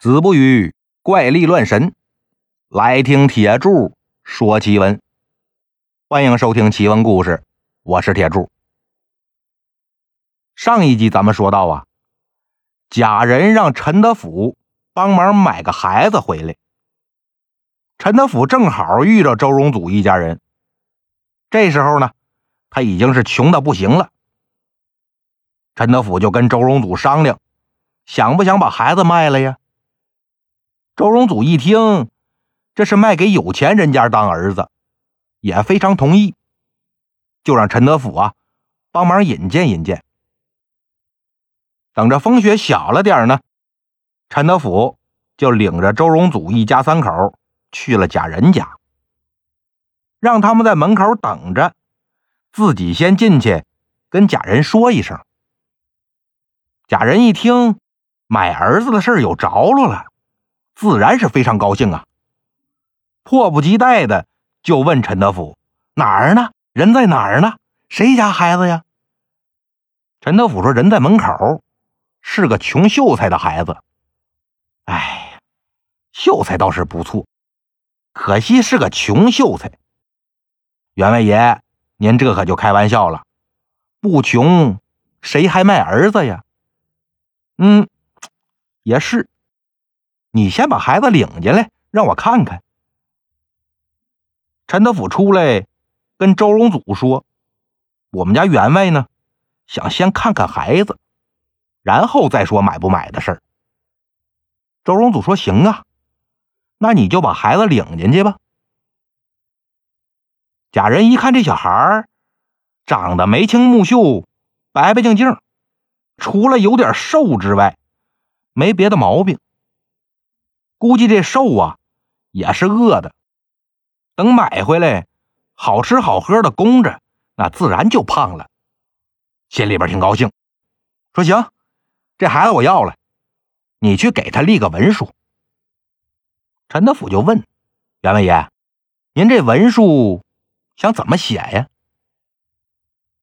子不语怪力乱神，来听铁柱说奇闻。欢迎收听奇闻故事，我是铁柱。上一集咱们说到啊，贾人让陈德甫帮忙买个孩子回来。陈德甫正好遇着周荣祖一家人，这时候呢，他已经是穷的不行了。陈德甫就跟周荣祖商量，想不想把孩子卖了呀？周荣祖一听，这是卖给有钱人家当儿子，也非常同意，就让陈德甫啊帮忙引荐引荐。等着风雪小了点呢，陈德甫就领着周荣祖一家三口去了贾人家，让他们在门口等着，自己先进去跟贾人说一声。贾人一听，买儿子的事有着落了，自然是非常高兴啊！迫不及待的就问陈德甫：“哪儿呢？人在哪儿呢？谁家孩子呀？”陈德甫说：“人在门口，是个穷秀才的孩子。哎，秀才倒是不错，可惜是个穷秀才。员外爷，您这可就开玩笑了，不穷谁还卖儿子呀？”嗯，也是。你先把孩子领进来，让我看看。陈德甫出来跟周荣祖说：“我们家员外呢，想先看看孩子，然后再说买不买的事儿。”周荣祖说：“行啊，那你就把孩子领进去吧。”贾人一看这小孩长得眉清目秀，白白净净。除了有点瘦之外，没别的毛病。估计这瘦啊，也是饿的。等买回来，好吃好喝的供着，那自然就胖了。心里边挺高兴，说：“行，这孩子我要了，你去给他立个文书。”陈德甫就问：“员外爷，您这文书想怎么写呀？”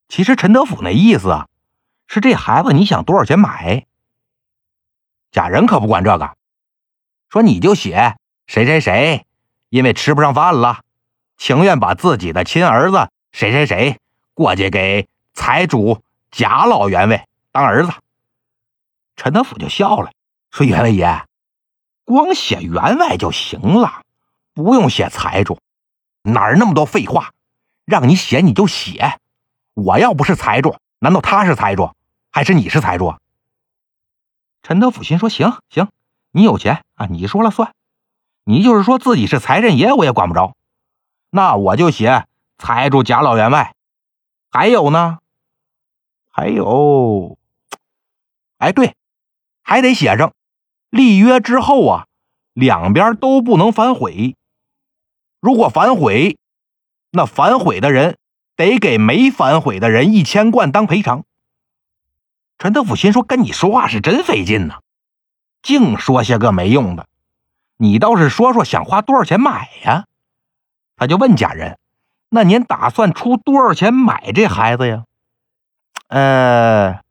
其实陈德甫那意思啊。是这孩子，你想多少钱买？贾人可不管这个，说你就写谁谁谁，因为吃不上饭了，情愿把自己的亲儿子谁谁谁过去给财主贾老员外当儿子。陈德甫就笑了，说：“员外爷，光写员外就行了，不用写财主，哪儿那么多废话？让你写你就写，我要不是财主，难道他是财主？”还是你是财主？陈德甫心说：“行行，你有钱啊，你说了算。你就是说自己是财神爷，我也管不着。那我就写财主贾老员外。还有呢？还有，哎，对，还得写上立约之后啊，两边都不能反悔。如果反悔，那反悔的人得给没反悔的人一千贯当赔偿。”陈德甫心说：“跟你说话是真费劲呐，净说些个没用的。你倒是说说，想花多少钱买呀？”他就问贾人：“那您打算出多少钱买这孩子呀？”呃，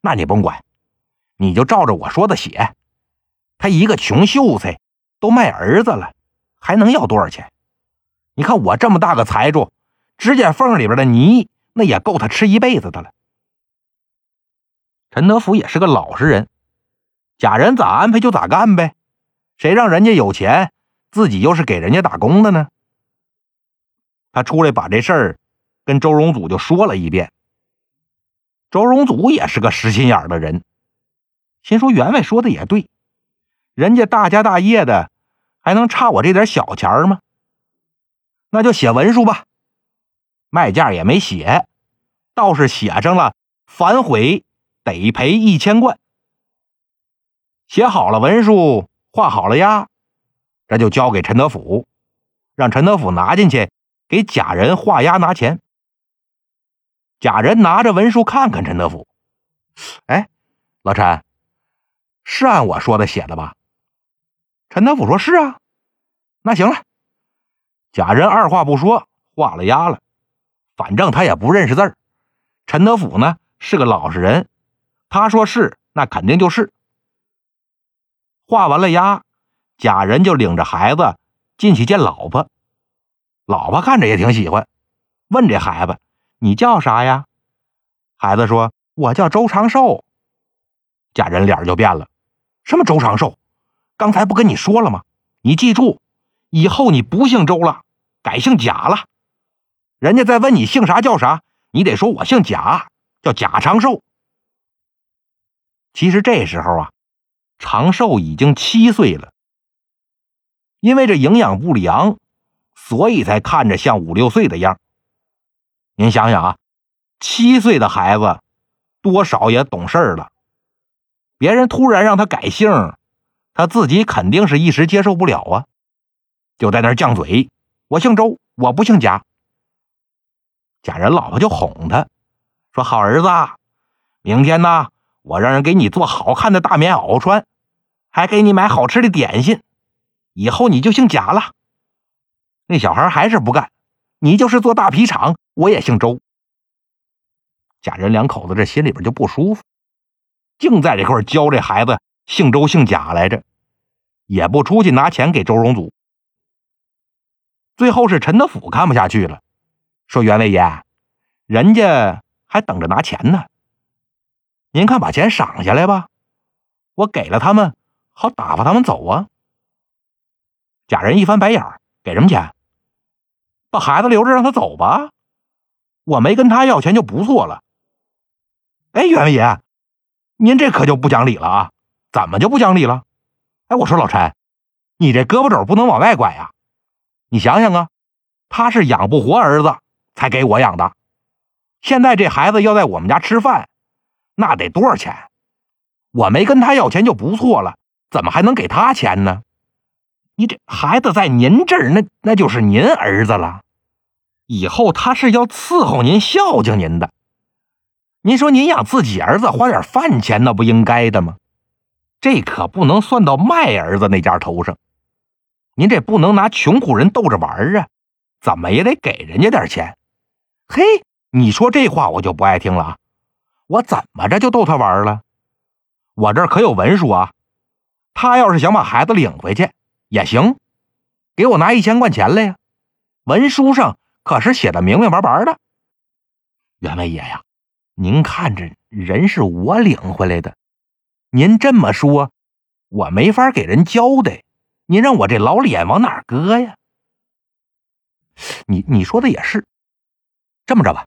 那你甭管，你就照着我说的写。他一个穷秀才，都卖儿子了，还能要多少钱？你看我这么大个财主，指甲缝里边的泥，那也够他吃一辈子的了。陈德福也是个老实人，假人咋安排就咋干呗，谁让人家有钱，自己又是给人家打工的呢？他出来把这事儿跟周荣祖就说了一遍。周荣祖也是个实心眼的人，心说员外说的也对，人家大家大业的，还能差我这点小钱吗？那就写文书吧，卖价也没写，倒是写上了反悔。得赔一千贯。写好了文书，画好了押，这就交给陈德甫，让陈德甫拿进去给贾人画押拿钱。贾人拿着文书看看陈德甫，哎，老陈，是按我说的写的吧？陈德甫说：“是啊。”那行了，贾人二话不说画了押了。反正他也不认识字儿，陈德甫呢是个老实人。他说是，那肯定就是。画完了押，贾人就领着孩子进去见老婆。老婆看着也挺喜欢，问这孩子：“你叫啥呀？”孩子说：“我叫周长寿。”贾人脸就变了：“什么周长寿？刚才不跟你说了吗？你记住，以后你不姓周了，改姓贾了。人家再问你姓啥叫啥，你得说我姓贾，叫贾长寿。”其实这时候啊，长寿已经七岁了，因为这营养不良，所以才看着像五六岁的样。您想想啊，七岁的孩子多少也懂事儿了，别人突然让他改姓，他自己肯定是一时接受不了啊，就在那儿犟嘴：“我姓周，我不姓贾。”贾人老婆就哄他说：“好儿子，明天呢？”我让人给你做好看的大棉袄穿，还给你买好吃的点心，以后你就姓贾了。那小孩还是不干，你就是做大皮厂，我也姓周。贾人两口子这心里边就不舒服，净在这块教这孩子姓周姓贾来着，也不出去拿钱给周荣祖。最后是陈德甫看不下去了，说：“袁位爷，人家还等着拿钱呢。”您看，把钱赏下来吧，我给了他们，好打发他们走啊。假人一翻白眼儿，给什么钱？把孩子留着让他走吧，我没跟他要钱就不错了。哎，员外爷，您这可就不讲理了啊！怎么就不讲理了？哎，我说老陈，你这胳膊肘不能往外拐呀！你想想啊，他是养不活儿子才给我养的，现在这孩子要在我们家吃饭。那得多少钱？我没跟他要钱就不错了，怎么还能给他钱呢？你这孩子在您这儿，那那就是您儿子了，以后他是要伺候您、孝敬您的。您说您养自己儿子花点饭钱，那不应该的吗？这可不能算到卖儿子那家头上。您这不能拿穷苦人逗着玩儿啊，怎么也得给人家点钱。嘿，你说这话我就不爱听了啊！我怎么着就逗他玩了？我这可有文书啊！他要是想把孩子领回去也行，给我拿一千块钱来呀！文书上可是写的明明白白的。员外爷呀，您看着人是我领回来的，您这么说，我没法给人交代。您让我这老脸往哪搁呀？你你说的也是，这么着吧。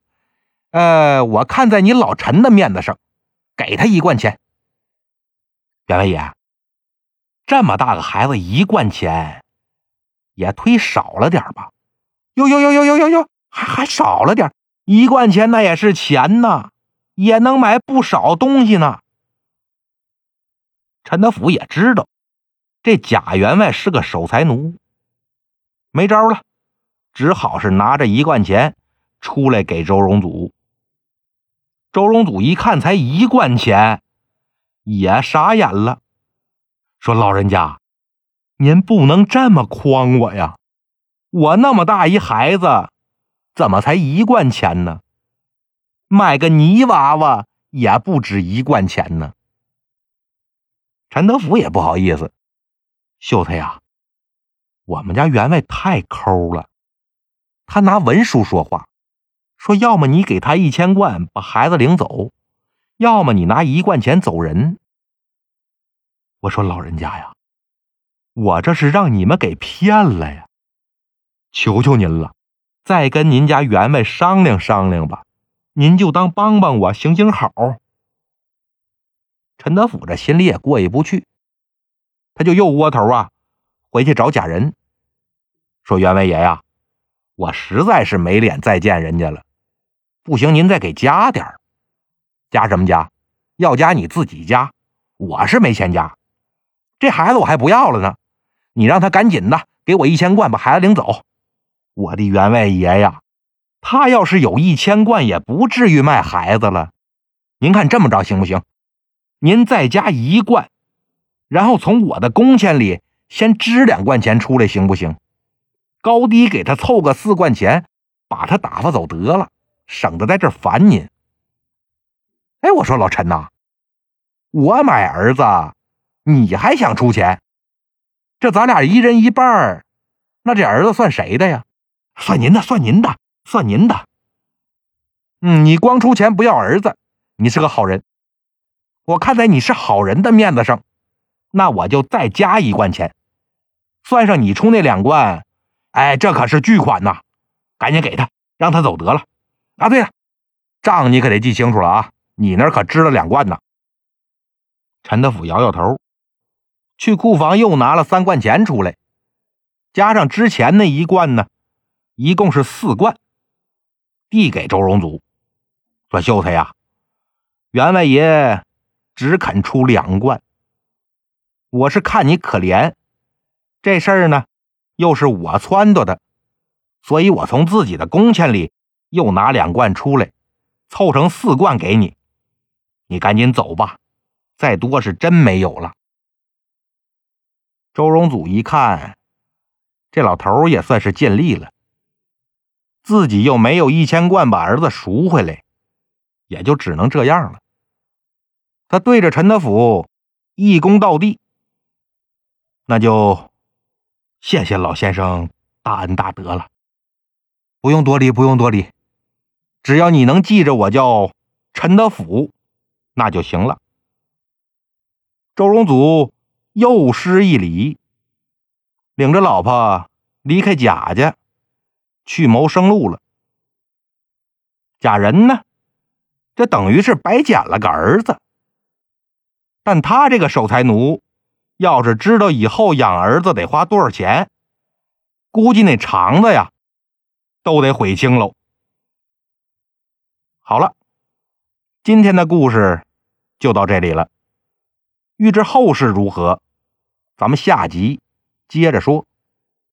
呃，我看在你老陈的面子上，给他一贯钱。员外爷，这么大个孩子，一贯钱也忒少了点吧？哟哟哟哟哟哟哟，还还少了点一贯钱那也是钱呐，也能买不少东西呢。陈德福也知道这贾员外是个守财奴，没招了，只好是拿着一贯钱出来给周荣祖。周荣祖一看，才一贯钱，也傻眼了，说：“老人家，您不能这么诓我呀！我那么大一孩子，怎么才一贯钱呢？买个泥娃娃也不止一贯钱呢。”陈德福也不好意思，秀才呀，我们家员外太抠了，他拿文书说话。说：“要么你给他一千贯，把孩子领走；要么你拿一贯钱走人。”我说：“老人家呀，我这是让你们给骗了呀！求求您了，再跟您家员外商量商量吧，您就当帮帮我，行行好。”陈德甫这心里也过意不去，他就又窝头啊，回去找贾仁，说：“员外爷呀，我实在是没脸再见人家了。”不行，您再给加点儿，加什么加？要加你自己加，我是没钱加。这孩子我还不要了呢，你让他赶紧的给我一千贯，把孩子领走。我的员外爷呀，他要是有一千贯，也不至于卖孩子了。您看这么着行不行？您再加一贯，然后从我的工钱里先支两贯钱出来，行不行？高低给他凑个四贯钱，把他打发走得了。省得在这烦您。哎，我说老陈呐，我买儿子你还想出钱？这咱俩一人一半儿，那这儿子算谁的呀？算您的，算您的，算您的。嗯，你光出钱不要儿子，你是个好人。我看在你是好人的面子上，那我就再加一贯钱，算上你出那两贯。哎，这可是巨款呐！赶紧给他，让他走得了。啊，对了，账你可得记清楚了啊！你那可支了两罐呢。陈德甫摇摇头，去库房又拿了三罐钱出来，加上之前那一罐呢，一共是四罐，递给周荣祖，说：“秀才呀，员外爷只肯出两罐，我是看你可怜，这事儿呢又是我撺掇的，所以我从自己的工钱里又拿两罐出来，凑成四罐给你。你赶紧走吧，再多是真没有了。”周荣祖一看，这老头也算是尽力了。自己又没有一千贯把儿子赎回来，也就只能这样了。他对着陈德甫一躬到地，那就谢谢老先生大恩大德了。不用多礼，不用多礼，只要你能记着我叫陈德甫，那就行了。周荣祖又施一礼，领着老婆离开贾家。去谋生路了。贾仁呢，这等于是白捡了个儿子。但他这个守财奴，要是知道以后养儿子得花多少钱，估计那肠子呀，都得悔青喽。好了，今天的故事就到这里了。欲知后事如何，咱们下集接着说。